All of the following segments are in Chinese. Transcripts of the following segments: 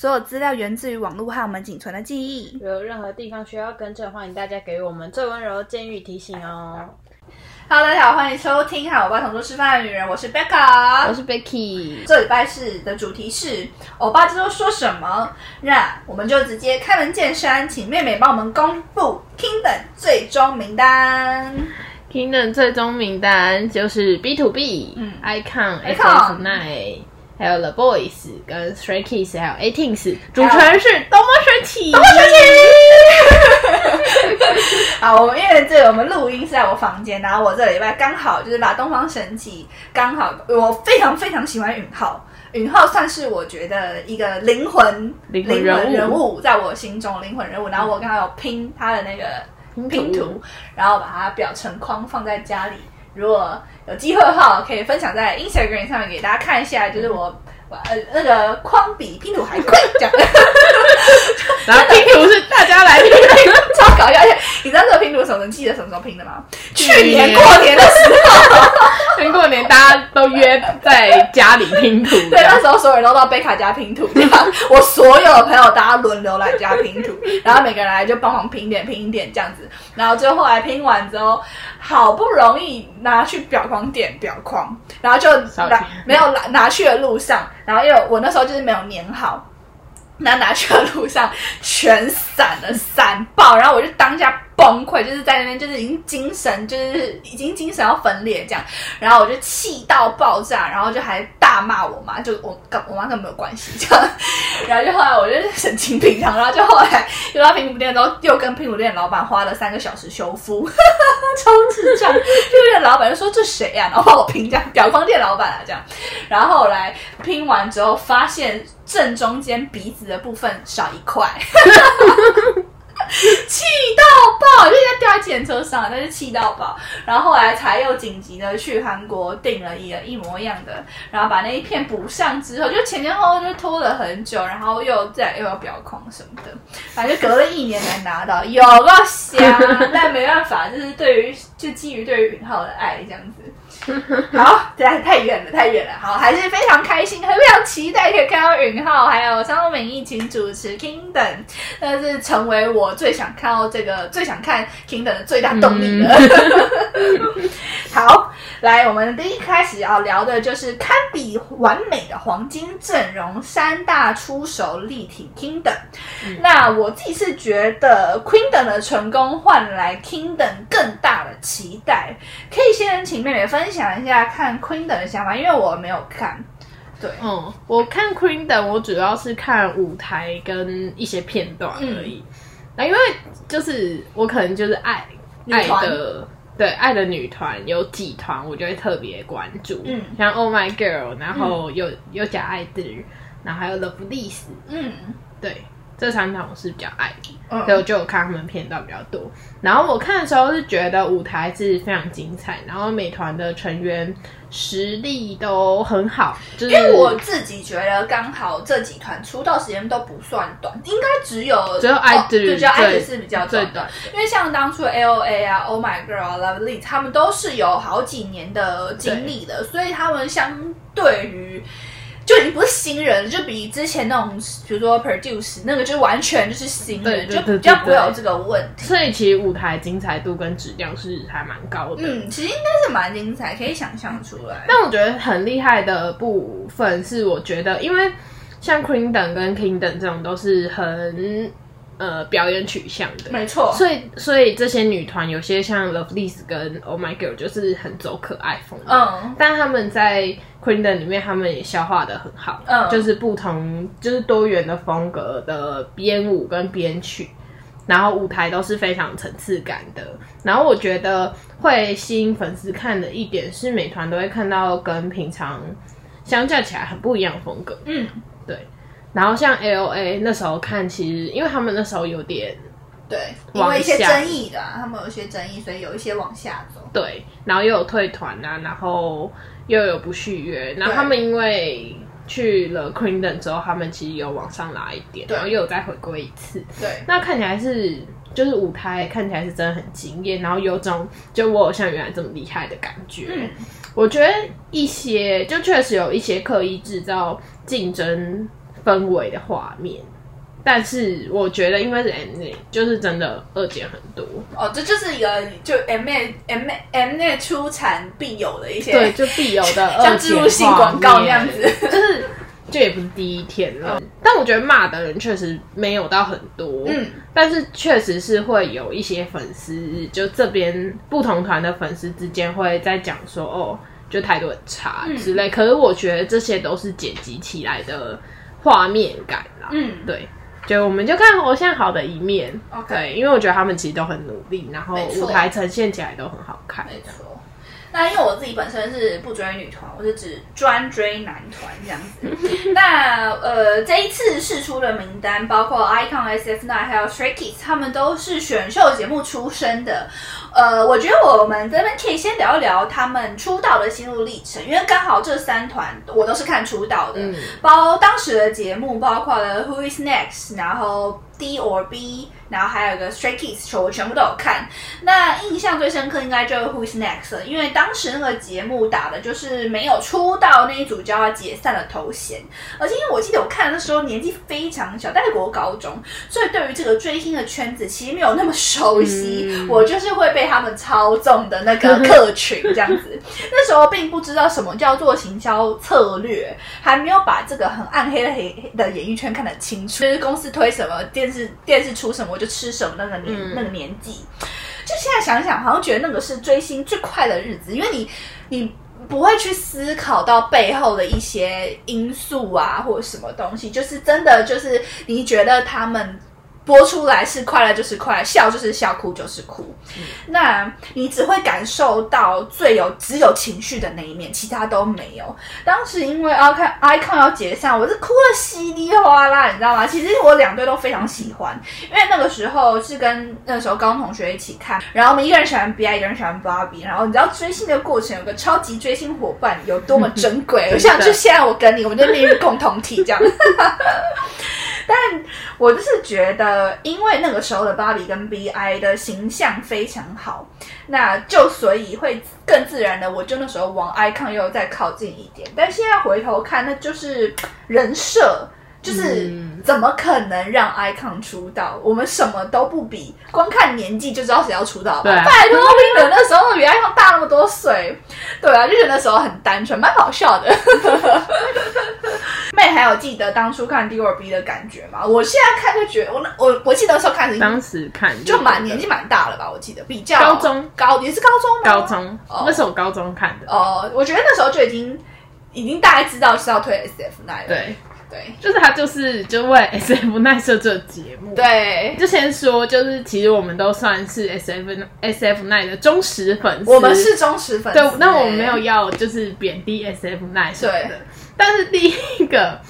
所有资料源自于网络和我们仅存的记忆。有任何地方需要更正，欢迎大家给我们最温柔的建议提醒哦。Hello，大家好，欢迎收听和欧巴同桌吃饭的女人，我是 Becca，我是 Becky，这礼拜四的主题是欧巴这周说什么？那我们就直接开门见山，请妹妹帮我们公布 Kingdom 最终名单。Kingdom 最终名单就是 B to B，嗯，Icon、Icon FF9，还有 The Boys 跟 Stray Kids，还有 Eighteens，主持人是多么神奇，多么神 好，我们因为这个我们录音是在我房间，然后我这礼拜刚好就是把东方神起刚好，我非常非常喜欢允浩，允浩算是我觉得一个灵魂灵魂人物在我心中灵魂人物。然后我刚好有拼他的那个拼图。拼图，然后把它裱成框放在家里。如果有机会的话，可以分享在 Instagram 上面给大家看一下，就是我。呃，那个框比拼图还快，这样，然后拼图是大家来拼，搞笑！而且你知道这个拼图什么？你记得什么时候拼的吗？去去年年过年的时候，年过年大家都约在家里拼图，对，那时候所有人都到贝卡家拼图，这样我所有的朋友大家轮流来家拼图，然后每个人来就帮忙拼一点拼一点这样子，然后最后后来拼完之后，好不容易拿去裱框店裱框，然后就拿没有拿拿去的路上，然后因为我那时候就是没有粘好。那拿去的路上全散了，散爆，然后我就当下崩溃，就是在那边就是已经精神就是已经精神要分裂这样，然后我就气到爆炸，然后就还大骂我妈，就我跟我妈根本没有关系这样，然后就后来我就神经病，然后就后来又到拼图店之后，又跟拼图店老板花了三个小时修复，超智障，拼图店老板就说这谁呀、然后帮我拼这样，表框店老板啊这样，然后后来拼完之后发现正中间鼻子的部分少一块。气到爆，就现在掉在检车上，但是气到爆。然后后来才又紧急的去韩国订了一个一模一样的，然后把那一片补上之后，就前前后后就拖了很久，然后又再又要表框什么的，反正隔了一年才拿到，有个瞎，但没办法，就是对于就基于对于允浩的爱这样子。好，这太太远了，太远了。好，还是非常开心，非常期待可以看到允浩还有张东敏一起主持 Kingdom，那是成为我最想看到这个最想看 Kingdom 的最大动力了。好，来，我们第一开始要聊的就是堪比完美的黄金阵容，三大出手力挺 Kingdom。那我自己是觉得 Kingdom 的成功换来 Kingdom 更大的期待，可以先请妹妹分享一下看 Kingdom 的想法，因为我没有看。对，嗯，我看 Queen 的，我主要是看舞台跟一些片段而已。那、因为就是我可能就是爱爱的，对爱的女团有几团，我就会特别关注。嗯像 Oh My Girl，然后有、有假爱的，然后还有 Love Lies，嗯对。这三团我是比较爱的，嗯所以我就有看他们片段比较多。然后我看的时候是觉得舞台是非常精彩，然后美团的成员实力都很好，就是因为我自己觉得刚好这几团出道时间都不算短，应该只有只有哦 idol 对，只有最是比较短最短。因为像当初的 A O A 啊、Oh My Girl 啊、Love Lee，他们都是有好几年的经历的，所以他们相对于。就已经不是新人，就比之前那种，比如说 Produce 那个，就完全就是新人，对对对就比较不会有这个问题。所以其实舞台精彩度跟质量是还蛮高的。嗯，其实应该是蛮精彩，可以想象出来。但我觉得很厉害的部分是，我觉得因为像 Queendom 跟 Kingdom 这种都是很呃表演取向的，没错，所以所以这些女团有些像 Love Lies 跟 Oh My Girl 就是很走可爱风。的，嗯。但他们在 Queendom 里面他们也消化的很好，嗯。就是不同就是多元的风格的编舞跟编曲。然后舞台都是非常层次感的，然后我觉得会吸引粉丝看的一点是，美团都会看到跟平常相较起来很不一样的风格，嗯，对。然后像 L A 那时候看，其实因为他们那时候有点对，因为一些争议的、啊，他们有一些争议，所以有一些往下走。对，然后又有退团啊，然后又有不续约，然后他们因为去了 Queendom 之后，他们其实有往上拉一点，对。然后又有再回归一次，对，那看起来是就是舞台看起来是真的很惊艳，然后有种就我偶像原来这么厉害的感觉。嗯。我觉得一些就确实有一些刻意制造竞争氛围的画面。但是我觉得，因为是 M 内就是真的二减很多。哦，这就是一个就 M A M M 内出产必有的一些，对，就必有的二 像植入性广告那样子，就是这也不是第一天了。但我觉得骂的人确实没有到很多，嗯，但是确实是会有一些粉丝，就这边不同团的粉丝之间会在讲说，哦，就态度很差之类。可是我觉得这些都是剪辑起来的画面感啦，嗯，对。就我们就看偶像好的一面，对，因为我觉得他们其实都很努力，然后舞台呈现起来都很好看。没错。那因为我自己本身是不追女团，我是只专追男团这样子。那呃，这一次试出的名单包括 Icon、SF9 还有 Stray Kids，他们都是选秀节目出身的。呃，我觉得我们这边可以先聊一聊他们出道的心路历程，因为刚好这三团我都是看出道的，包当时的节目包括了 Who Is Next，然后 D or B。然后还有一个 Stray Kids，我全部都有看。那印象最深刻应该就是 Who's Next，因为当时那个节目打的就是没有出道那一组就要解散的头衔。而且因为我记得我看的时候年纪非常小，在国高中，所以对于这个追星的圈子其实没有那么熟悉。我就是会被他们操纵的那个客群这样子。那时候并不知道什么叫做行销策略，还没有把这个很暗黑的黑的演艺圈看得清楚。就是公司推什么，电视电视出什么。就吃什么那个年那个年纪，就现在想想，好像觉得那个是追星最快的日子，因为你你不会去思考到背后的一些因素啊，或者什么东西，就是真的就是你觉得他们。播出来是快乐就是快乐，笑就是笑，哭就是哭。那你只会感受到最有只有情绪的那一面，其他都没有。当时因为 icon icon 要解散，我是哭的稀里哗啦，你知道吗？其实我两队都非常喜欢，因为那个时候是跟那时候高中同学一起看，然后我们一个人喜欢 B，I，一个人喜欢 Barbie，然后你知道追星的过程有个超级追星伙伴有多么珍贵，像就现在我跟你，我们就命运共同体这样。但我就是觉得，因为那个时候的芭比跟 BI 的形象非常好，那就所以会更自然的，我就那时候往 icon 又再靠近一点。但现在回头看，那就是人设，就是怎么可能让 icon 出道？我们什么都不比，光看年纪就知道谁要出道吧？拜托，冰人那时候比 icon 大那么多岁，对啊，就觉得那时候很单纯，蛮好笑的。妹还有记得当初看 D or B 的感觉吗？我现在看就觉得，我那我我记得那时候看是当时看就蛮年纪蛮大了吧？我记得比较高中高也是高中吗？高中那是我高中看的哦。我觉得那时候就已经已经大概知道是要推 S F Nine 了。对对，就是他就是就为 S F Nine 设这节目。对，就先说就是其实我们都算是 S F S F Nine 的忠实粉丝。我们是忠实粉丝。对，那我们没有要就是贬低 S F 什么的。但是第一个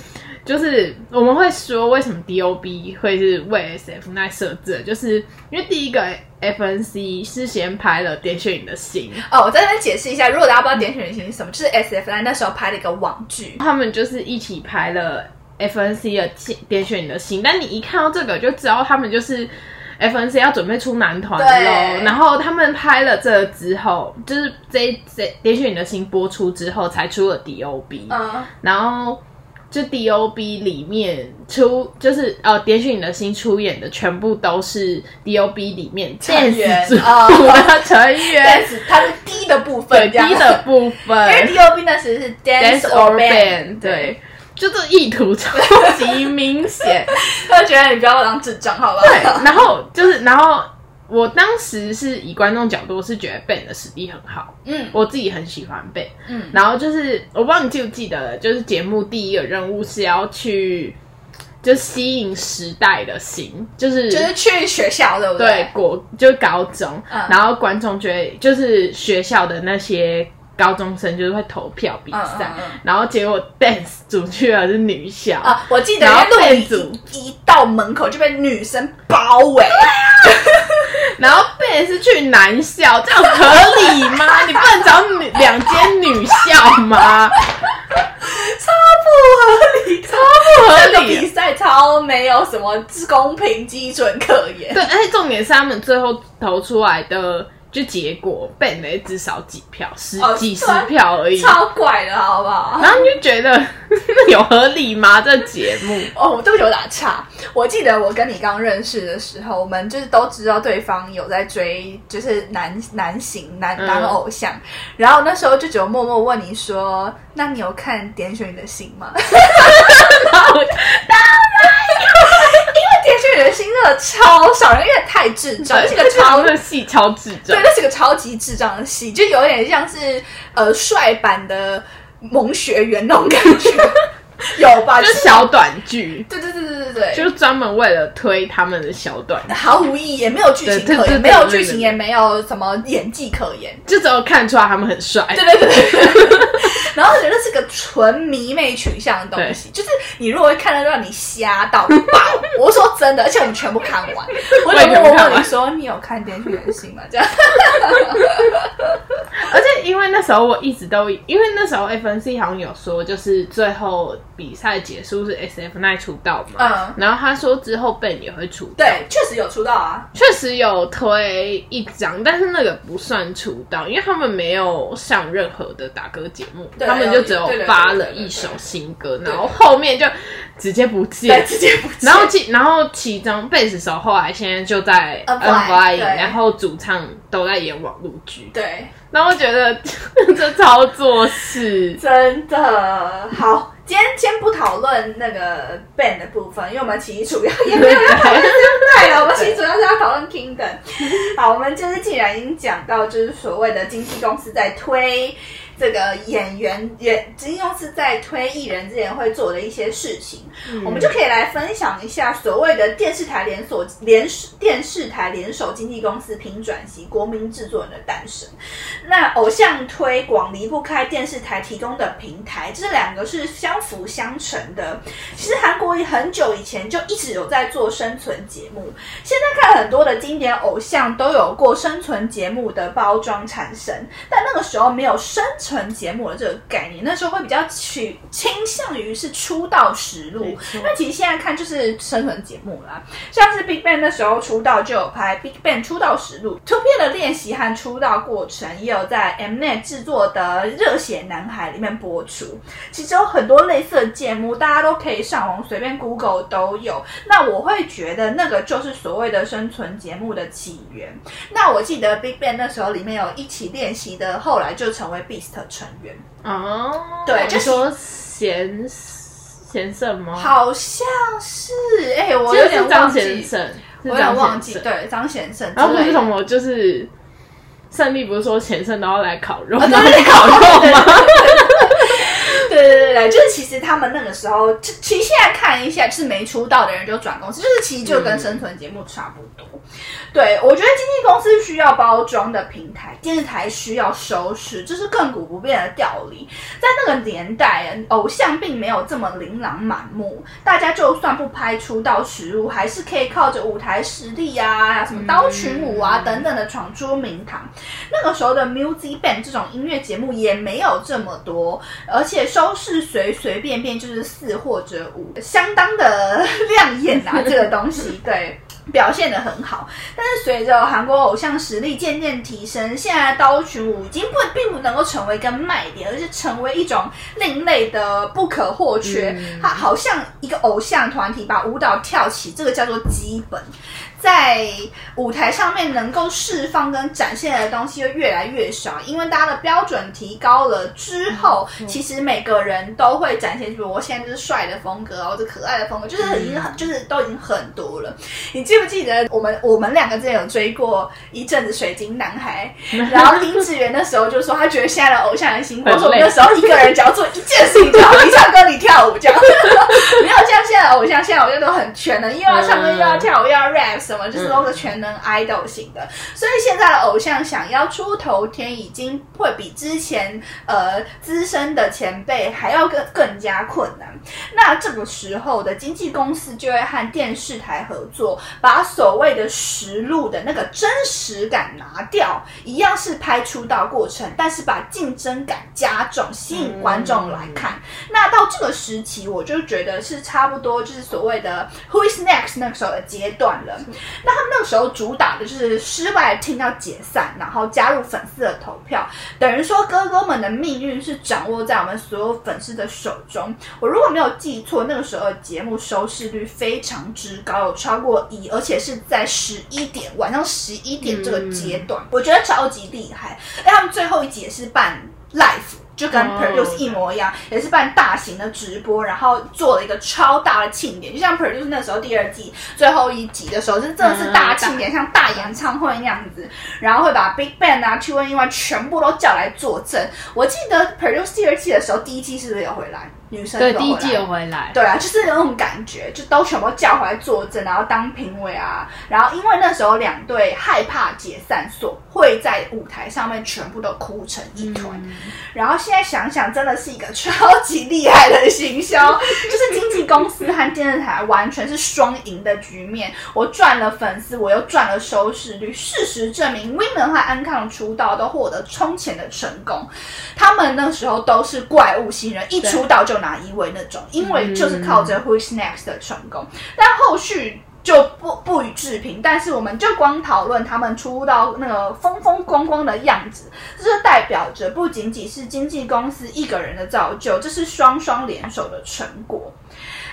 就是我们会说，为什么 D O B 会是为 S F 那设置？就是因为第一个 F N C 是先拍了《点选你的心》哦。我在这边解释一下，如果大家不知道《点选你的心》是什么，就是 S F 那那时候拍了一个网剧，他们就是一起拍了 F N C 的《点选你的心》。但你一看到这个，就知道他们就是 F N C 要准备出男团喽。然后他们拍了这之后，就是这这《点选你的心》播出之后，才出了 D O B。嗯，然后。就 D O B 里面出就是呃，点选你的心出演的全部都是 D O B 里面成员啊 成员，它是 D 的部分，D 的部分，因为 D O B 那时是 Dance or Band，对，就这意图超级明显，他觉得你不要当智障，好吧？对，然后就是然后。我当时是以观众角度是觉得 Ben 的实力很好，嗯，我自己很喜欢 Ben，嗯，然后就是我不知道你记不记得，就是节目第一个任务是要去就吸引时代的心，就是就是去学校对不对？对，国就高中，然后观众觉得就是学校的那些。高中生就是会投票比赛，然后结果 dance 组去了是女校啊，我记得然后录组一到门口就被女生包围，然后 Ben 是去男校，这样合理吗？你不能找女两间女校吗？超不合理，超不合理，比赛超没有什么公平基准可言。对，而且重点是他们最后投出来的。就结果 Ben 的只少几票，十哦几十票而已。超怪的好不好？然后你就觉得 有合理吗？这节目哦，对不起，我打岔。我记得我跟你刚认识的时候，我们就是都知道对方有在追，就是男男型男嗯男偶像。然后那时候就只有默默问你说：“那你有看《点选你的心》吗？” 当然后点选你的心真的超少人，因为太智障，这个超的戏超智障。对，，那是个超级智障的戏，就有点像是呃帅版的萌学园那种感觉，有吧？就是小短剧，对对对对。就是专门为了推他们的小短，毫无意义，也没有剧情可言，没有剧情，也没有什么演技可言。就只有看出来他们很帅。对对对对，然后觉得是个纯迷妹取向的东西，就是你如果会看得让你瞎到爆。我说真的，而且我们全部看完，我 我也就默默全部看完。问你说，你有看《电锯人心》吗？这样，而且因为那时候我一直都，因为那时候 FNC 好像有说，就是最后比赛结束是 SF 奈出道嘛，嗯然后他说之后 Ben 也会出道，对，确实有出道啊。确实有推一张，但是那个不算出道，因为他们没有上任何的打歌节目，他们就只有发了一首新歌，然后后面就直接不对，见。直接不见然后其然后其中贝斯手后来现在就在 N-Fly，N-Fly，然后主唱都在演网络剧，对，然后我觉得 这操作是真的好。今天先不讨论那个 band 的部分，因为我们其实主要 也没有要讨论这派了，我们其实主要是要讨论 Kingdom。好，我们就是既然已经讲到，就是所谓的经纪公司在推这个演员也金庸是在推艺人之前会做的一些事情，我们就可以来分享一下所谓的电视台连锁联电视台联手经纪公司拼转型国民制作人的诞生。那偶像推广离不开电视台提供的平台，这两个是相辅相成的。其实韩国很久以前就一直有在做生存节目，现在看很多的经典偶像都有过生存节目的包装产生，但那个时候没有生存节目的这个概念，那时候会比较取倾向于是出道实录那其实现在看就是生存节目啦，像是 Big Bang 那时候出道就有拍 Big Bang 出道实录，Two 的练习和出道过程也有在 Mnet 制作的《热血男孩》里面播出。其实有很多类似的节目，大家都可以上网随便 Google 都有。那我会觉得那个就是所谓的生存节目的起源。那我记得 Big Bang 那时候里面有一起练习的，后来就成为 Beast 成员。哦，对就说贤贤胜吗？好像是，哎、我有点忘记，是我有点忘记，对，张贤胜然后不。是什么，就是胜利不是说贤胜都要来烤肉，啊对然后你烤肉吗？对对对，就是其实他们那个时候，其其实现在看一下，是没出道的人就转公司，就是其实就跟生存节目差不多。对我觉得经纪公司需要包装的平台，电视台需要收视，这是亘古不变的道理。在那个年代，偶像并没有这么琳琅满目，大家就算不拍出道实录，还是可以靠着舞台实力啊，什么刀群舞啊等等的闯出名堂。那个时候的 music band 这种音乐节目也没有这么多，而且收都是随随便便就是四或者五，相当的亮眼啊，这个东西对。表现的很好，但是随着韩国偶像实力渐渐提升，现在刀群舞已经不并不能够成为一个卖点，而是成为一种另类的不可或缺。嗯它好像一个偶像团体把舞蹈跳起，这个叫做基本。在舞台上面能够释放跟展现的东西就越来越少，因为大家的标准提高了之后，其实每个人都会展现，比如我现在就是帅的风格啊，或者可爱的风格，就是已经很，就是都已经很多了。你记不记得我们我们两个之前有追过一阵子水晶男孩，然后林志源那时候就说他觉得现在的偶像很辛苦，说那时候一个人只要做一件事情就好，你唱歌你跳舞这样，没有像现在的偶像，现在偶像都很全能，又要唱歌又要跳舞又要 rap 什么，就是都是全能 idol 型的。所以现在的偶像想要出头天，已经会比之前呃资深的前辈还要更更加困难。那这个时候的经纪公司就会和电视台合作，把所谓的实录的那个真实感拿掉，一样是拍出道过程，但是把竞争感加重，吸引观众来看。那到这个时期，我就觉得是差不多，就是所谓的 Who is next 那个时候的阶段了。那他们那个时候主打的就是失败的 team 要解散，然后加入粉丝的投票，等于说哥哥们的命运是掌握在我们所有粉丝的手中。我如果没有记错，那个时候节目收视率非常之高，有超过一，而且是在十一点晚上十一点这个阶段，我觉得超级厉害。哎，他们最后一集也是办 live。就跟 Produce 一模一样，也是办大型的直播，然后做了一个超大的庆典，就像 Produce 那时候第二季最后一集的时候，是真的是大庆典，像大演唱会那样子，然后会把 Big Bang 啊、Two N E Y 全部都叫来作证。我记得 Produce 第二季的时候，第一季是不是有回来？女生对第一季有回来，对啊，就是那种感觉，就都全部叫回来作证，然后当评委啊。然后因为那时候两队害怕解散，所会在舞台上面全部都哭成一团。然后现在想想，真的是一个超级厉害的行销，就是经纪公司和电视台完全是双赢的局面。我赚了粉丝，我又赚了收视率。事实证明，Women 和安康出道都获得冲前的成功。他们那时候都是怪物新人，一出道就。拿一位那种，因为就是靠着 Who's Next 的成功，但后续就不不予置评。但是我们就光讨论他们出道那个风风光光的样子，这就代表着不仅仅是经纪公司一个人的造就，这是双双联手的成果。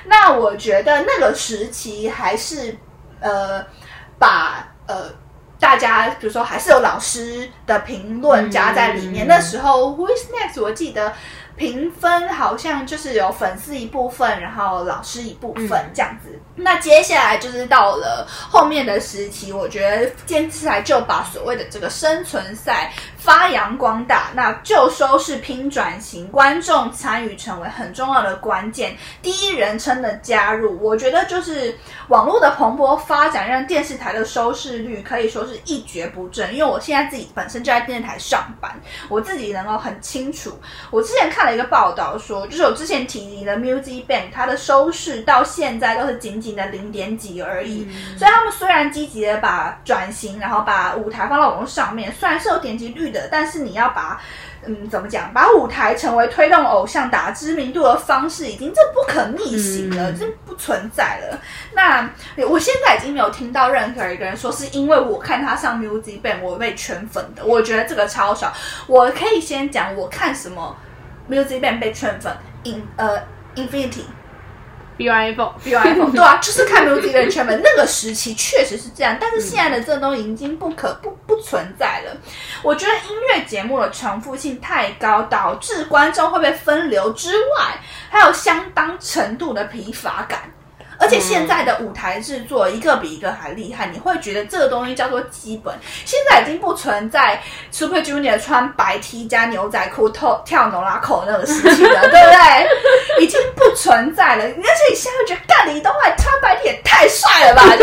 那我觉得那个时期还是呃，把呃大家比如说还是有老师的评论加在里面。那时候 Who's Next 我记得。评分好像就是有粉丝一部分，然后老师一部分这样子。那接下来就是到了后面的时期，我觉得电视台就把所谓的这个生存赛发扬光大，那就收视拼转型，观众参与成为很重要的关键。第一人称的加入，我觉得就是网络的蓬勃发展，让电视台的收视率可以说是一蹶不振。因为我现在自己本身就在电视台上班，我自己能够很清楚。我之前看了一个报道说，就是我之前提及的 Music Bank，它的收视到现在都是仅仅。的零点几而已，所以他们虽然积极的把转型，然后把舞台放到网络上面，虽然是有点击率的，但是你要把，嗯，怎么讲，把舞台成为推动偶像打知名度的方式，已经这不可逆行了，这不存在了。那我现在已经没有听到任何一个人说是因为我看他上 Music Band 我被圈粉的，我觉得这个超少。我可以先讲我看什么 Music Band 被圈粉，In 呃 Infinity。B Y F B Y F 对啊，就是看 music 的圈粉，那个时期确实是这样，但是现在的这东西已经不可不不存在了。我觉得音乐节目的重复性太高，导致观众会被分流之外，还有相当程度的疲乏感。而且现在的舞台制作一个比一个还厉害，你会觉得这个东西叫做基本。现在已经不存在 Super Junior 穿白 T 加牛仔裤跳跳牛拉口那个事情了，对不对？已经不存在了。而且你现在觉得干李东海穿白 T 也太帅了吧？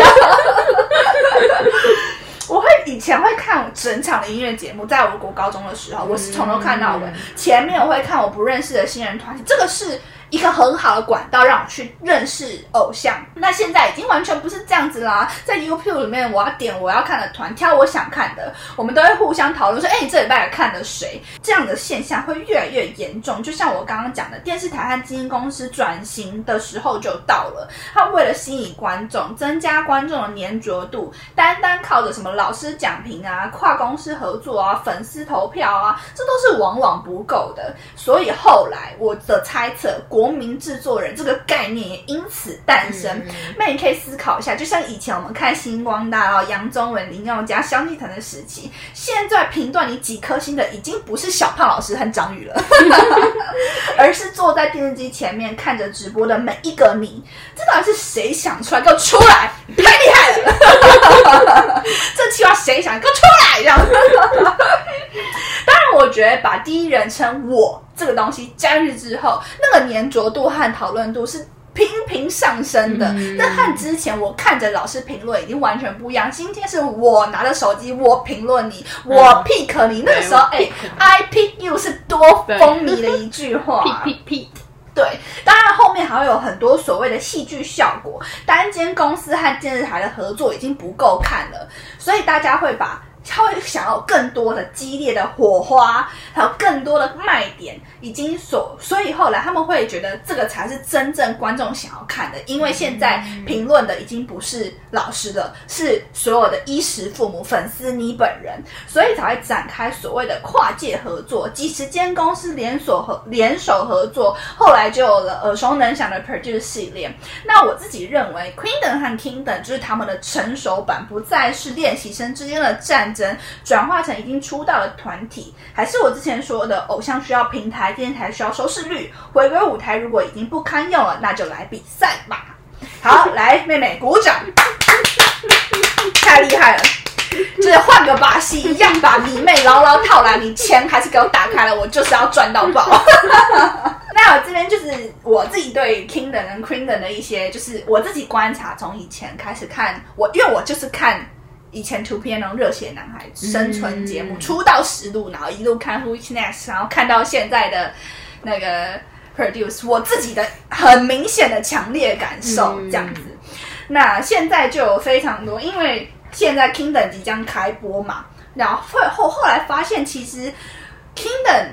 我会以前会看整场的音乐节目，在我国高中的时候，我是从头看到尾。前面我会看我不认识的新人团体，这个是。一个很好的管道让我去认识偶像，那现在已经完全不是这样子啦。在 YouTube 里面，我要点我要看的团，挑我想看的，我们都会互相讨论说：“哎，你这礼拜看的谁？”这样的现象会越来越严重。就像我刚刚讲的，电视台和经纪公司转型的时候就到了。他为了吸引观众，增加观众的粘着度，单单靠着什么老师讲评啊、跨公司合作啊、粉丝投票啊，这都是往往不够的。所以后来我的猜测，国国民制作人这个概念也因此诞生。那你可以思考一下，就像以前我们看星光大道、杨宗纬、林宥嘉、萧敬腾的时期，现在评断你几颗星的已经不是小胖老师和张宇了，而是坐在电视机前面看着直播的每一个你。这到底是谁想出来？给我出来！太厉害了！这计划谁想？给我出来！这样。当然，我觉得把第一人称我。这个东西加入之后，那个粘着度和讨论度是频频上升的。那和之前我看着老师评论已经完全不一样。今天是我拿着手机，我评论你，我 pick 你。那个时候，哎，I pick you 是多风靡的一句话。pick pick。对，当然后面还会有很多所谓的戏剧效果。单间公司和电视台的合作已经不够看了，所以大家会把。他会想要更多的激烈的火花，还有更多的卖点，已经所所以后来他们会觉得这个才是真正观众想要看的，因为现在评论的已经不是老师了，是所有的衣食父母、粉丝你本人，所以才会展开所谓的跨界合作，几十间公司连锁合联手合作，后来就有了耳熟能详的 Produce 系列。那我自己认为 Queen》等和 King》等就是他们的成熟版，不再是练习生之间的战争，转化成已经出道的团体。还是我之前说的，偶像需要平台，电视台需要收视率，回归舞台如果已经不堪用了，那就来比赛吧。好，来妹妹鼓掌，太厉害了！就是换个把戏，一样把你妹牢牢套来，你钱还是给我打开了，我就是要赚到爆。那我这边就是我自己对 Kingdom 跟 Queendom 的一些，就是我自己观察，从以前开始看我，因为我就是看以前 Two P 那种热血男孩生存节目，出道实录，然后一路看 Who's Next，然后看到现在的那个 Produce，我自己的很明显的强烈感受这样子。那现在就有非常多，因为现在 Kingdom 即将开播嘛，然后后后后来发现其实 Kingdom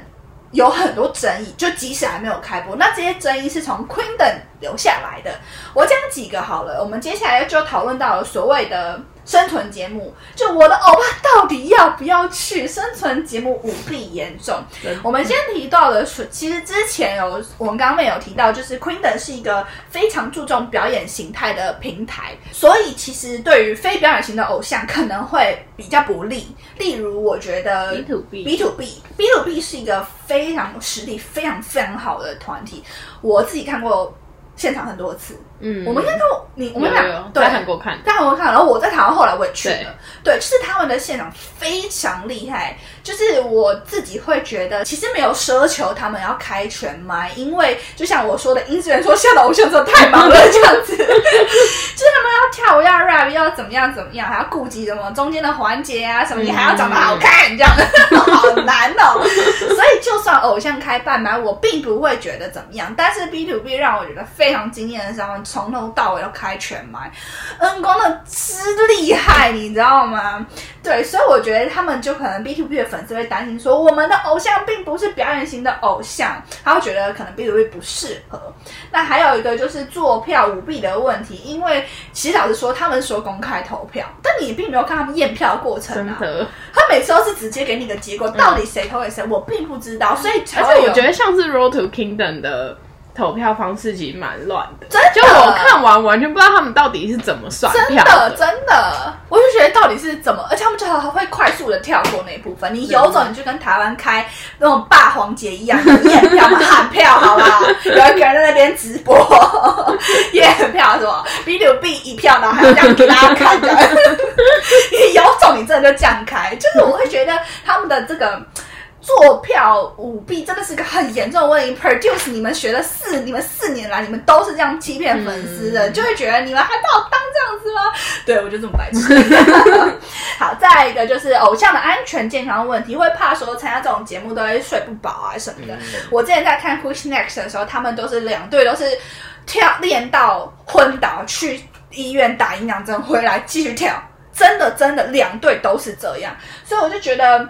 有很多争议，就即使还没有开播，那这些争议是从 Queendom 留下来的。我讲几个好了，我们接下来就讨论到了所谓的生存节目，就我的欧巴到底要不要去生存节目舞弊严重。我们先提到的是，其实之前有我们刚刚有提到，就是 Queendom 是一个非常注重表演形态的平台，所以其实对于非表演型的偶像可能会比较不利。例如，我觉得 B to B B to B B to B 是一个非常实力非常非常好的团体，我自己看过现场很多次。嗯，我们应该都你我们俩对在韩国看，在韩国看，然后我在台湾后来我也去对。了，对，就是他们的现场非常厉害，就是我自己会觉得其实没有奢求他们要开全麦，因为就像我说的，音乐人说现在的偶像真的太忙了这样子，就是他们要跳舞要 rap 要怎么样怎么样，还要顾及什么中间的环节啊什么，你还要长得好看，这样。好难哦。所以就算偶像开半麦，我并不会觉得怎么样，但是 B to B 让我觉得非常惊艳的是他们从头到尾都开全麦，恩光的之厉害，你知道吗？对，所以我觉得他们就可能 B to B 的粉丝会担心说，我们的偶像并不是表演型的偶像，他会觉得可能 B to B 不适合。那还有一个就是做票舞弊的问题，因为其实老实说，他们说公开投票，但你并没有看他们验票的过程啊。真的。他每次都是直接给你个结果，到底谁投给谁，我并不知道，所以而且我觉得像是 Road to Kingdom 的投票方式其实蛮乱的，真的？就我看完完全不知道他们到底是怎么算票真的真的，我就觉得到底是怎么，而且他们就还会快速的跳过那一部分。你游走，你就跟台湾开那种霸王节一样，验票嘛，喊票，好不好？有一个人在那边直播。验票，什么？B 六 B 一票，然后还要这样给大家看，的。你游走，你真的就这样开，就是我会觉得他们的这个。做票舞弊真的是个很严重的问题。Produce 你们学了四，你们四年来你们都是这样欺骗粉丝的，就会觉得你们还把我当这样子吗？对，我就这么白痴。好，再一个就是偶像的安全健康问题，会怕说参加这种节目都会睡不饱啊什么的。我之前在看 Who's Next 的时候，他们都是两队都是跳练到昏倒，去医院打营养针，回来继续跳。真的，真的，两队都是这样，所以我就觉得。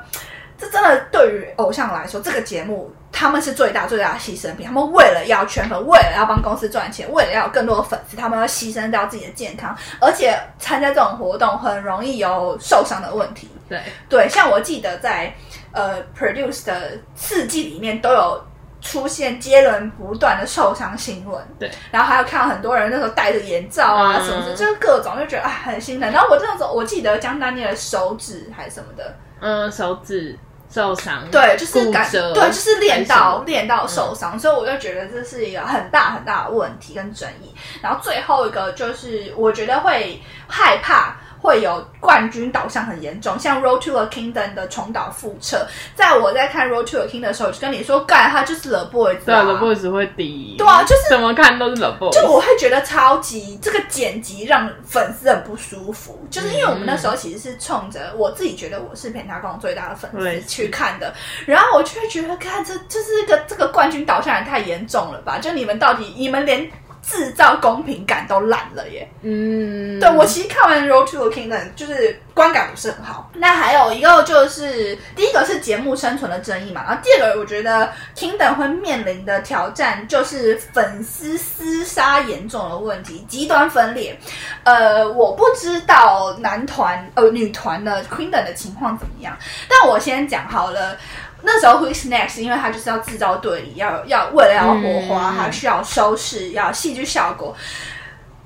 这真的对于偶像来说，这个节目他们是最大最大的牺牲品。他们为了要圈粉，为了要帮公司赚钱，为了要有更多的粉丝，他们要牺牲掉自己的健康，而且参加这种活动很容易有受伤的问题。对对，像我记得在呃 Produce 的四季里面都有出现接连不断的受伤新闻。对，然后还有看到很多人那时候戴着眼罩啊什么的，就是各种就觉得啊很心疼。然后我那时候我记得江丹妮的手指还是什么的。嗯，手指受伤，对，就是感对，就是练到练到受伤，所以我就觉得这是一个很大很大的问题跟争议。然后最后一个就是，我觉得会害怕。会有冠军导向很严重，像《Road to the Kingdom》的重蹈覆辙。在我在看《Road to the Kingdom》的时候，就跟你说，干他就是 The Boys，对啊，The Boys 会第一，对啊就是怎么看都是 The Boys，就我会觉得超级这个剪辑让粉丝很不舒服，就是因为我们那时候其实是冲着我自己觉得我是片塔宫最大的粉对丝去看的，然后我就会觉得，看这就是一个这个冠军导向也太严重了吧？就你们到底你们连制造公平感都烂了耶！嗯，对我其实看完《Road to the Kingdom》，就是观感不是很好。那还有一个就是，第一个是节目生存的争议嘛，然后第二个我觉得 Kingdom 会面临的挑战就是粉丝厮杀严重的问题，极端分裂。呃，我不知道男团呃女团的 Kingdom 的情况怎么样，但我先讲好了。那时候 Who's Next，因为他就是要制造对立，要要为了要火花，嗯它需要收视，要戏剧效果。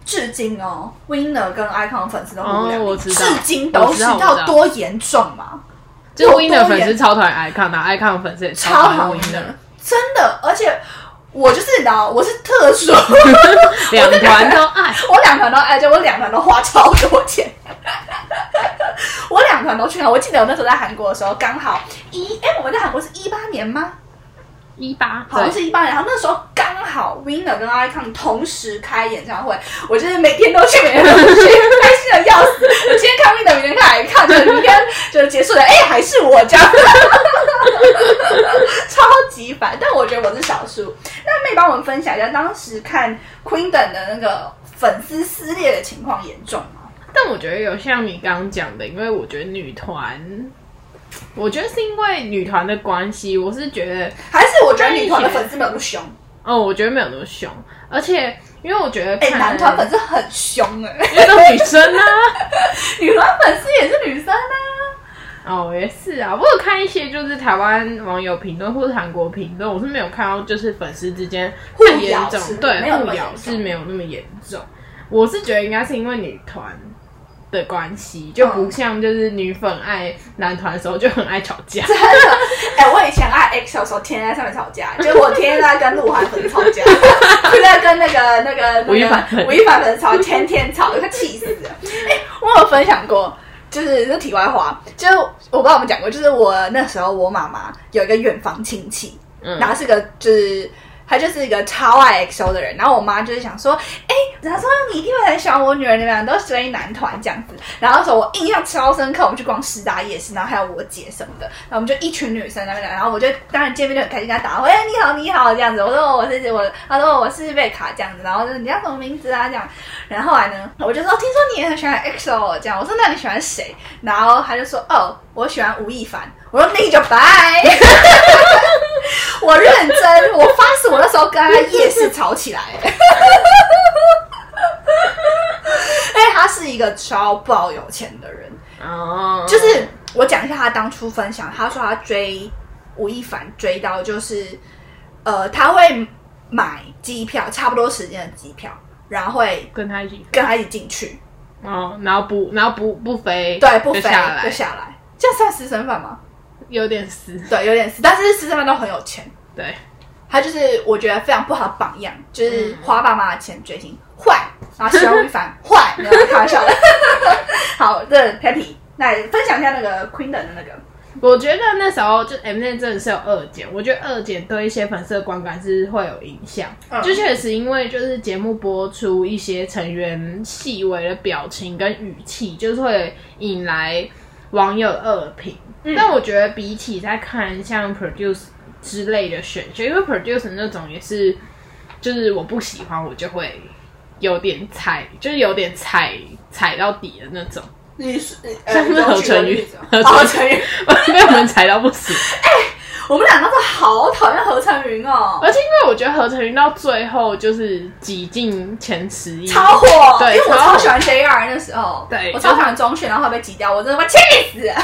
至今哦，Winner 跟 Icon 粉丝都互不两立，哦我知道至今都知道多严重嘛？就是 Winner 粉丝超讨厌 Icon 的，Icon 粉丝也超讨厌 Winner，真的，而且我就是你知道，我是特殊，两团都爱。我两团都爱，就我两团都花超多钱。我两团都去了，我记得我那时候在韩国的时候，刚好一哎，我们在韩国是一八年吗？一八，好像是一八年，然后那时候刚好 Winner 跟 Icon 同时开演唱会，我就是每天都去，每天都去，开心的要死。我今天看 Winner，明天看 Icon，就是明天就是结束了，哎，还是我这样，超级烦。但我觉得我是少数。那妹帮我们分享一下当时看 Queen 的那个粉丝撕裂的情况严重吗？但我觉得有像你刚刚讲的，因为我觉得女团，我觉得是因为女团的关系，我是觉得，还是我觉得女团的粉丝没有那么凶？哦，我觉得没有那么凶，而且因为我觉得哎、看男团粉丝很凶哎、因为都女生啊。女团粉丝也是女生啊。哦，也是啊，我有看一些就是台湾网友评论或者韩国评论，我是没有看到就是粉丝之间互很严重，对，互咬是没有那么严重。我是觉得应该是因为女团的关系，就不像就是女粉爱男团的时候就很爱吵架。真的，哎、我以前爱 EXO 的时候，天天在上面吵架，就是我天天在跟鹿晗粉吵架，就在跟那个那个那个吴亦凡粉吴亦凡粉丝吵，天天吵，快气死了。哎、我有分享过。就是这题外话，就是我不知道我们讲过，就是我那时候我妈妈有一个远房亲戚，嗯然后是个就是他就是一个超爱 XO 的人，然后我妈就是想说，哎、她说你一定会很喜欢我女儿，你们俩都追男团这样子。然后说我印象超深刻，我们去逛师大夜市，然后还有我姐什么的，然后我们就一群女生那边，然后我就当然见面就很开心，跟她打招呼，哎、你好你好这样子。我说我是我，她说我是贝卡这样子，然后就你叫什么名字啊这样。然后后来呢，我就说听说你也很喜欢 XO 这样，我说那你喜欢谁？然后他就说哦，我喜欢吴亦凡。我说那你就拜。我认真，我发誓，我那时候跟他夜市吵起来。哎，他是一个超爆有钱的人，哦，就是我讲一下他当初分享，他说他追吴亦凡追到就是，呃，他会买机票，差不多时间的机票，然后会跟他一起跟他一起进去，哦，然后不然后不不飞，对，不飞就，下来，这样算私生饭吗？有点私，对，有点私，但是私生饭都很有钱。对，他就是我觉得非常不好的榜样，就是嗯花爸妈的钱追星坏，然后喜欢吴亦凡坏，没有开玩笑的。好，这 Happy，那分享一下那个 Queen 的那个，我觉得那时候就 M N 真的是有二姐，我觉得二姐对一些粉丝的观感是会有影响。嗯就确实因为就是节目播出一些成员细微的表情跟语气，就是会引来网友恶评。嗯但我觉得比起在看像 Produce 之类的选秀，因为 Produce 那种也是，就是我不喜欢我就会有点踩，就是有点踩踩到底的那种。你是像是何成宇，何何成宇，被我们踩到不行。我们两个都好讨厌何成云哦，而且因为我觉得何成云到最后就是挤进前十一，超火，对因为我超喜欢 JR 那时候，对我超喜欢中选，然后被挤掉，我真的快气死了。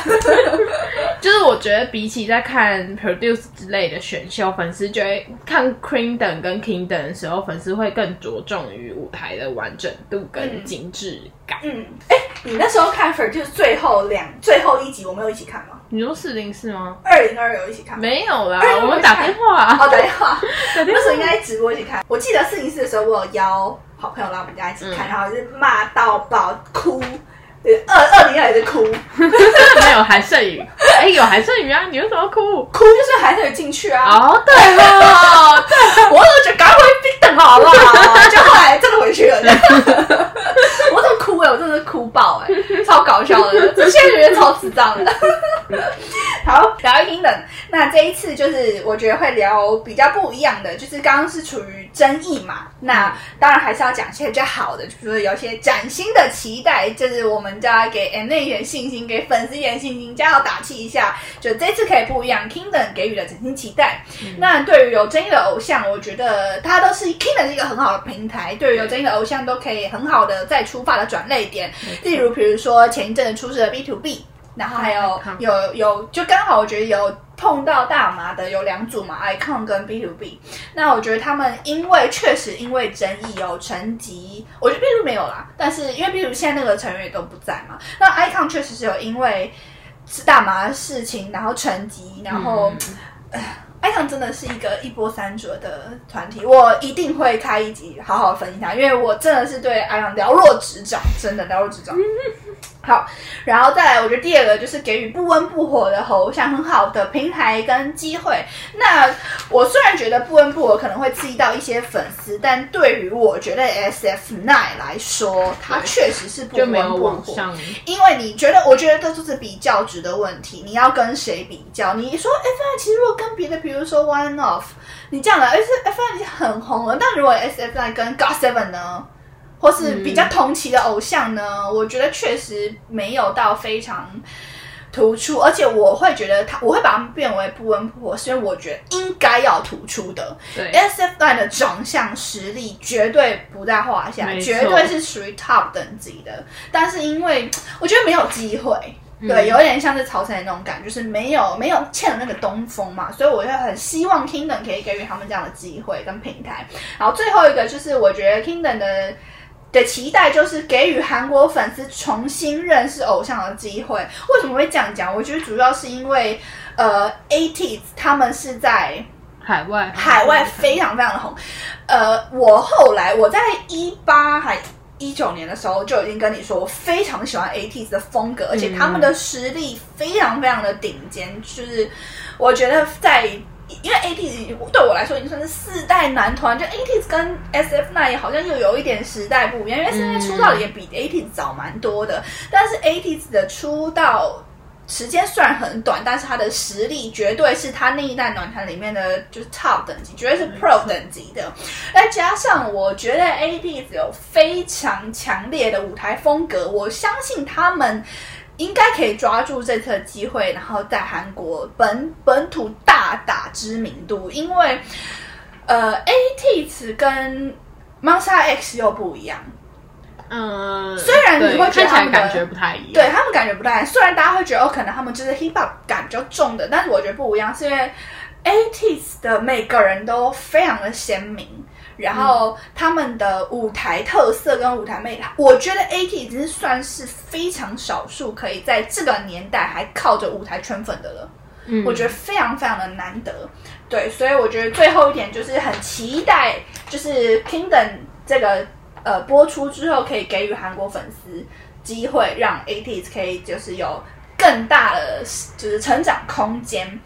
就是我觉得比起在看 Produce 之类的选秀，粉丝觉得看 Kingdom 跟 Kingdom 的时候，粉丝会更着重于舞台的完整度跟嗯。精致感。嗯，哎，你那时候看粉就是最后两最后一集，我们有一起看吗？你说四零四吗？二零二有一起看吗？没有啦哎，我们打电话、啊，哦，打电话，打电那时候话应该直播一起看。我记得四零四的时候，我有邀好朋友来我们家一起看，嗯然后就是骂到爆，哭。对，二二零二也是哭，哭 没有韩胜宇，哎、有韩胜宇啊，你为什么哭哭？就是还是有进去啊。哦，对哦，我都觉得赶快回冰等好不好？就后来真的回去了，我真的、是哭爆哎、超搞笑的，真这现在觉得超智障的。好，聊 Kingdom，那这一次就是我觉得会聊比较不一样的，就是刚刚是处于争议嘛，那当然还是要讲一些比较好的，就是有一些崭新的期待，就是我们就要给 N 一点信心，给粉丝一点信心，加油打气一下，就这次可以不一样，Kingdom 给予了崭新期待。那对于有争议的偶像，我觉得它都是 Kingdom 是一个很好的平台，对于有争议的偶像都可以很好的再出发的转类点，例如比如说前一阵子出事的 B to B。然后还有有有，就刚好我觉得有碰到大麻的有两组嘛，icon 跟 B to B。那我觉得他们因为确实因为争议有成绩，我觉得 B to 没有啦，但是因为 B to 现在那个成员也都不在嘛。那 icon 确实是有因为是大麻的事情，然后成绩，然后。icon 真的是一个一波三折的团体，我一定会开一集好好分析它，因为我真的是对 icon 了若指掌，真的了若指掌。好，然后再来，我觉得第二个就是给予不温不火的偶像很好的平台跟机会。那我虽然觉得不温不火可能会刺激到一些粉丝，但对于我觉得 S F Nine 来说，它确实是不温不火。因为你觉得，我觉得这就是比较值的问题。你要跟谁比较？你说 F Nine 其实如果跟别的，比如说 One Off，你这样的 S F 经很红了，但如果 S F Nine 跟 God Seven 呢？或是比较同期的偶像呢？我觉得确实没有到非常突出，而且我会觉得他，我会把他们变为不温不火，是因为我觉得应该要突出的。对，S F Nine 的长相实力绝对不在话下，绝对是属于 Top 等级的。但是因为我觉得没有机会，对，有点像是曹晨那种感觉，就是没有没有欠了那个东风嘛，所以我就很希望 Kingdom 可以给予他们这样的机会跟平台。然后最后一个就是我觉得 Kingdom 的。的期待就是给予韩国粉丝重新认识偶像的机会。为什么会这样讲？我觉得主要是因为，呃，ATEEZ 他们是在海外，海外非常非常的红。呃，我后来我在一八还一九年的时候就已经跟你说，我非常喜欢 ATEEZ 的风格，而且他们的实力非常非常的顶尖。就是我觉得在。因为 ATEEZ 对我来说已经算是四代男团，就 ATEEZ 跟 SF9 好像又有一点时代不一样，因为现在出道也比 ATEEZ 早蛮多的。但是 ATEEZ 的出道时间虽然很短，但是他的实力绝对是他那一代暖团里面的就是 Top 等级，绝对是 Pro 等级的。再加上我觉得 ATEEZ 有非常强烈的舞台风格，我相信他们。应该可以抓住这次机会，然后在韩国本本土大打知名度。因为，呃，ATEEZ 跟 Monsta X 又不一样。嗯，虽然你会觉得他们感觉不太一样，对他们感觉不太。虽然大家会觉得哦，可能他们就是 Hip Hop 感比较重的，但是我觉得不一样，是因为 ATEEZ 的每个人都非常的鲜明。然后他们的舞台特色跟舞台魅力，我觉得 AT 已经算是非常少数可以在这个年代还靠着舞台圈粉的了。嗯，我觉得非常非常的难得。对，所以我觉得最后一点就是很期待，就是 Kingdom 这个呃播出之后，可以给予韩国粉丝机会，让 AT 可以就是有。更大的就是成长空间。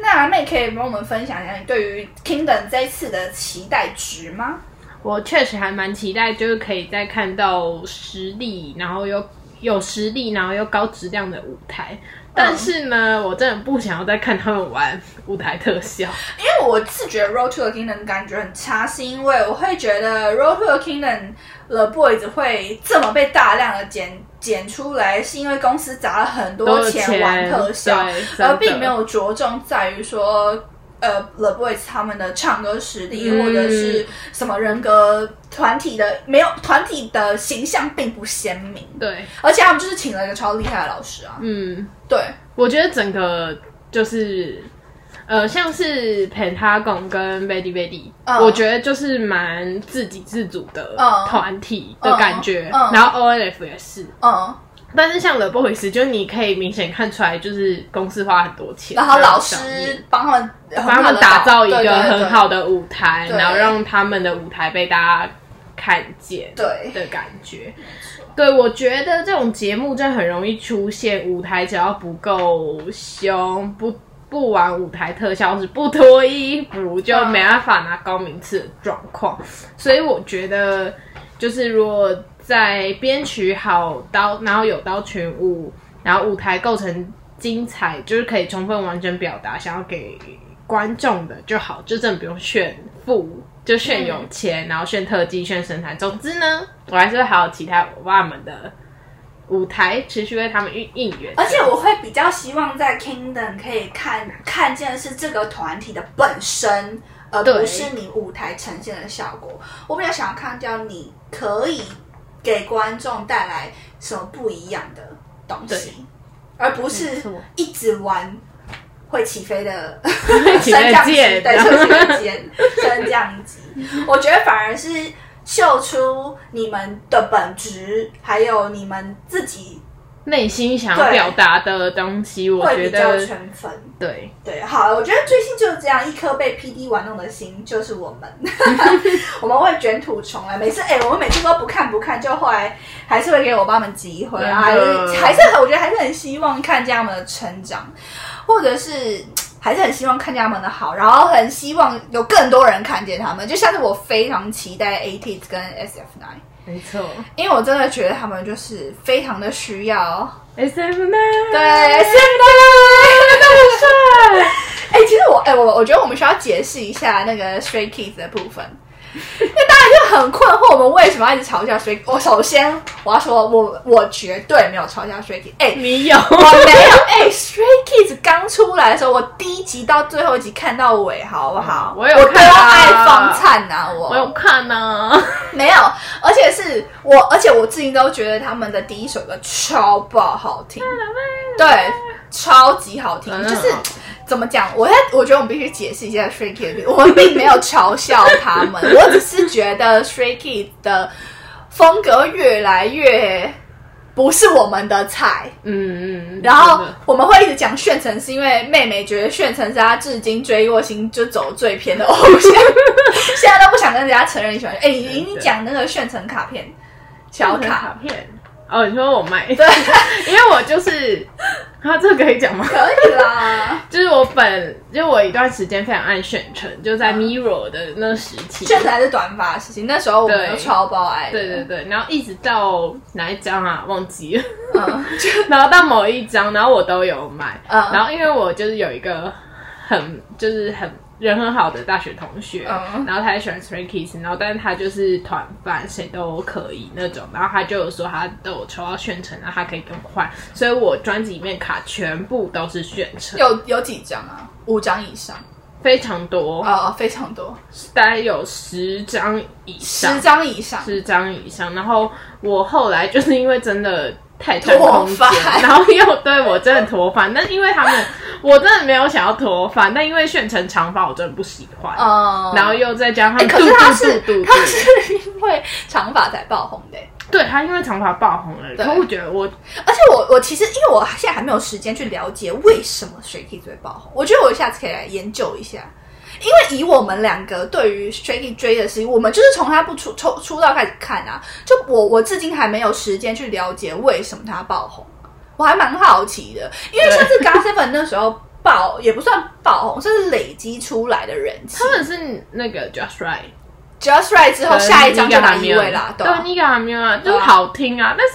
那妹可以帮我们分享一下你对于 Kingdom 这一次的期待值吗？我确实还蛮期待，就是可以再看到实力，然后又有实力，然后又高质量的舞台。但是呢，我真的不想要再看他们玩舞台特效，因为我是觉得 Road to the Kingdom 感觉很差，是因为我会觉得 Road to the Kingdom The Boys 会这么被大量的剪剪出来，是因为公司砸了很多钱玩特效，而并没有着重在于说。呃，The Boys 他们的唱歌实力，或者是什么人格团体的，没有团体的形象并不鲜明。对，而且他们就是请了一个超厉害的老师啊。嗯，对，我觉得整个就是呃，像是 Pentagon 跟 Baby Baby，我觉得就是蛮自给自足的团体的感觉。然后 O N F 也是。嗯。但是像 The Boys，就你可以明显看出来，就是公司花很多钱，然后老师帮他们帮他们打造一个很好的舞台，然后让他们的舞台被大家看见，对的感觉。对，我觉得这种节目真的很容易出现舞台只要不够凶，不不玩舞台特效，是不脱衣服就没办法拿高名次的状况。所以我觉得，就是如果。在编曲好刀，然后有刀群舞，然后舞台构成精彩，就是可以充分完整表达想要给观众的就好，就真的不用炫富，就炫有钱，然后炫特技、炫身材。总之呢，我还是会好好期待我爸们的舞台持续为他们应应援。而且我会比较希望在 Kingdom 可以看看见的是这个团体的本身，而不是你舞台呈现的效果。我比较想要看到你可以给观众带来什么不一样的东西，而不是一直玩会起飞的 升降机，键对，就起飞键升降机。我觉得反而是秀出你们的本质，还有你们自己内心想要表达的东西，我觉得。对，对，好，我觉得追星就是这样，一颗被 P D 玩弄的心就是我们，我们会卷土重来。每次哎、我们每次都不看不看，就后来还是会给我爸们机会啊，还是还是我觉得还是很希望看见他们的成长，或者是。还是很希望看见他们的好，然后很希望有更多人看见他们，就像是我非常期待 ATEEZ 跟 SF9，没错。因为我真的觉得他们就是非常的需要 S M 呢？对 S M 呢那么帅。哎、其实我哎、我我觉得我们需要解释一下那个 Stray Kids 的部分，因为大家就很困惑，我们为什么要一直嘲笑 Stray？我首先我要说，我我绝对没有嘲笑 Kids，哎、你有？我没有，哎、s t r a y Kids 刚出来的时候，我第一集到最后一集看到尾，好不好？我有看啊爱方灿呐、我我有看啊呢、没有，而且是我，而且我至今都觉得他们的第一首歌超爆好听，对，超级好听，就是怎么讲？我在我觉得我们必须解释一下 Stray Kids，我们并没有嘲笑他们，我只是觉得 Stray Kids 的风格越来越不是我们的菜。嗯嗯。然后我们会一直讲炫城，是因为妹妹觉得炫城是她至今追过星就走最偏的偶像，现在都不想跟人家承认你喜欢。哎、你你讲那个炫城卡片小卡卡，片。哦，你说我卖？对，因为我就是，啊，这个可以讲吗？可以啦。就是我本，就我一段时间非常爱炫成，就在 Mirror 的那时期。炫成还是短发时期，那时候我们都超爆爱的。对对对，然后一直到哪一张啊？忘记了。嗯，然后到某一张，然后我都有买。嗯然后因为我就是有一个很就是很人很好的大学同学，嗯然后他也喜欢 Stray Kids，然后但是他就是团饭，谁都可以那种。然后他就有说他都有抽到炫成，然后他可以跟我换，所以我专辑里面卡全部都是炫成，有有几张啊？五张以上非常多，哦，非常多，大概有十张以上十，张以上。十张以上。然后我后来就是因为真的太占脱空间，然后又对我真的脱发，那因为他们我真的没有想要脱发，但因为炫成长发我真的不喜欢，嗯，然后又再加上可是他是他是因为长发才爆红的、对他因为长发爆红了，对。可我觉得我而且我我其实因为我现在还没有时间去了解为什么 Stray Kids 会爆红，我觉得我下次可以来研究一下。因为以我们两个对于 Stray 追的事情，我们就是从他不出出出道开始看啊，就我我至今还没有时间去了解为什么他爆红，我还蛮好奇的。因为像是 GOT7 那时候爆也不算爆红，这是累积出来的人气。他们是那个 Just Right。Just Right 之后，下一张就拿还没有一位啦，对对啊，，Niga 还没有啊，就是好听啊。但是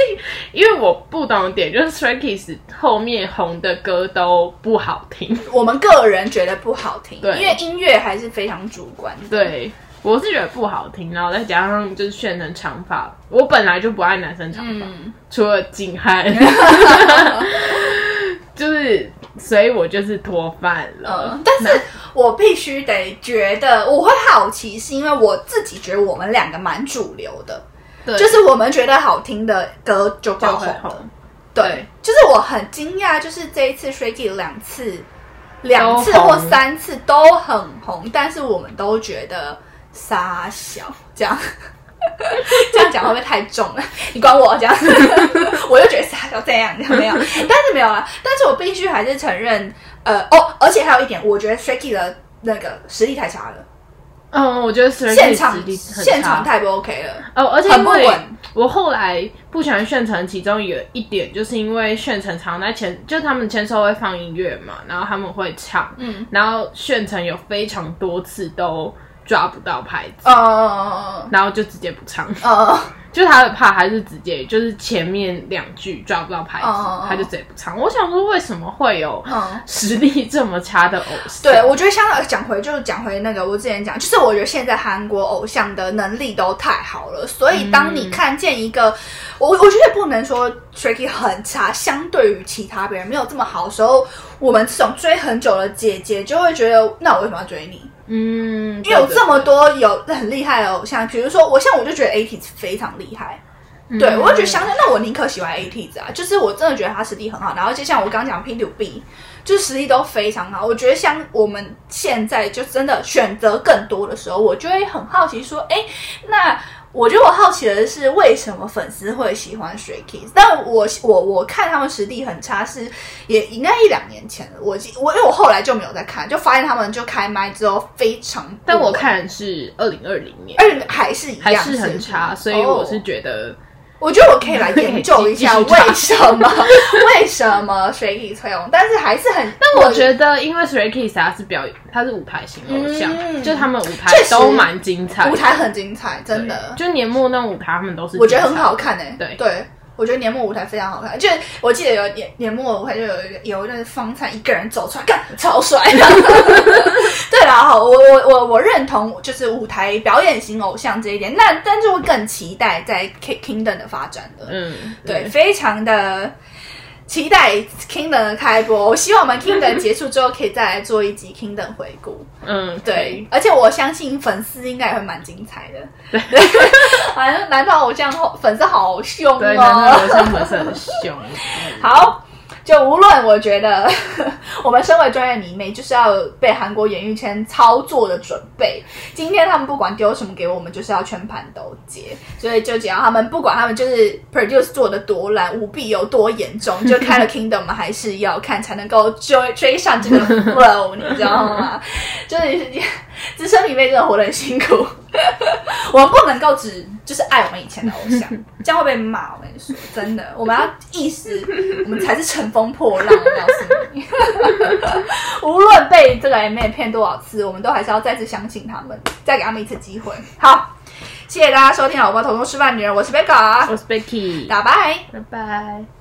因为我不懂的点，就是 Stray Kids 后面红的歌都不好听。我们个人觉得不好听，对因为音乐还是非常主观的。对，我是觉得不好听，然后再加上就是炫成长发，我本来就不爱男生长发，嗯，除了景汉，就是所以我就是脱饭了。嗯，但是我必须得觉得，我会好奇，是因为我自己觉得我们两个蛮主流的，对就是我们觉得好听的歌就就爆红了。会红。对，就是我很惊讶，就是这一次 s h a k y 两次、两次或三次都很红，但是我们都觉得傻小这样。这样讲会不会太重了？你管我这样，我就觉得傻小这样这样没有，但是没有啊。但是我必须还是承认，呃，哦，而且还有一点，我觉得 Shaky 的那个实力太差了，嗯，我觉得现场现场太不 OK 了。哦，而且因为很不稳我后来不喜欢炫城，其中有一点就是因为炫城常在前，就他们签售会放音乐嘛，然后他们会唱，嗯，然后炫城有非常多次都抓不到牌子，哦然后就直接不唱，哦，就他的怕还是直接就是前面两句抓不到拍子，嗯嗯嗯他就直接不唱。我想说，为什么会有嗯。实力这么差的偶像？对，我觉得相讲回就是讲回那个我之前讲，就是我觉得现在韩国偶像的能力都太好了，所以当你看见一个，我我觉得不能说 Tricky 很差，相对于其他别人没有这么好的时候，我们这种追很久的姐姐就会觉得，那我为什么要追你？嗯，因为有这么多有很厉害的偶像，比如说我像我就觉得 AT 非常厉害。对对，我就觉得相对，那我宁可喜欢 AT 子啊，就是我真的觉得他实力很好，然后就像我刚刚讲 P to B，就是实力都非常好。我觉得像我们现在就真的选择更多的时候，我就会很好奇说，哎，那我觉得我好奇的是，为什么粉丝会喜欢 Stray Kids？但我我我看他们实力很差，是也应该一两年前了。我记我因为我后来就没有再看，就发现他们就开麦之后非常，但我看是二零二零年，而且还是一样，还是很差，所以我是哦觉得。我觉得我可以来研究一下 为什么 为什么 Stray Kids 会用，但是还是很，但我觉得，因为他是表演，他是舞台型偶像，嗯。就他们舞台都蛮精彩，舞台很精彩，真的，就年末那种舞台，他们都是我觉得很好看诶、对。对。我觉得年末舞台非常好看，就我记得有年年末舞台就有一个有一个方灿一个人走出来，干超帅。对 啦，好，我我我我认同就是舞台表演型偶像这一点，那但是我更期待在 King Kingdom 的发展的。嗯，对，非常的期待 Kingdom 的开播。我希望我们 Kingdom 结束之后，可以再来做一集 Kingdom 回顾。嗯，对，而且我相信粉丝应该也会蛮精彩的。对，好像男团偶像粉丝好凶对，男哦。团偶像粉丝很凶。好。就无论我觉得，我们身为专业迷妹，就是要被韩国演艺圈操作的准备。今天他们不管丢什么给我们，就是要全盘都接。所以就只要他们不管他们就是 produce 做的多烂，舞弊有多严重，就开了 Kingdom，我们还是要看才能够追追上这个 flow，你知道吗？就是资深迷妹真的活得很辛苦。我们不能够只就是爱我们以前的偶像，这样会被骂。我跟你说，真的，我们要意识，我们才是乘风破浪。我告诉你，无论被这个 M A 骗多少次，我们都还是要再次相信他们，再给他们一次机会。好，谢谢大家收听《老婆头头示范女人》，我是贝卡，我是 Becky，拜拜。拜拜。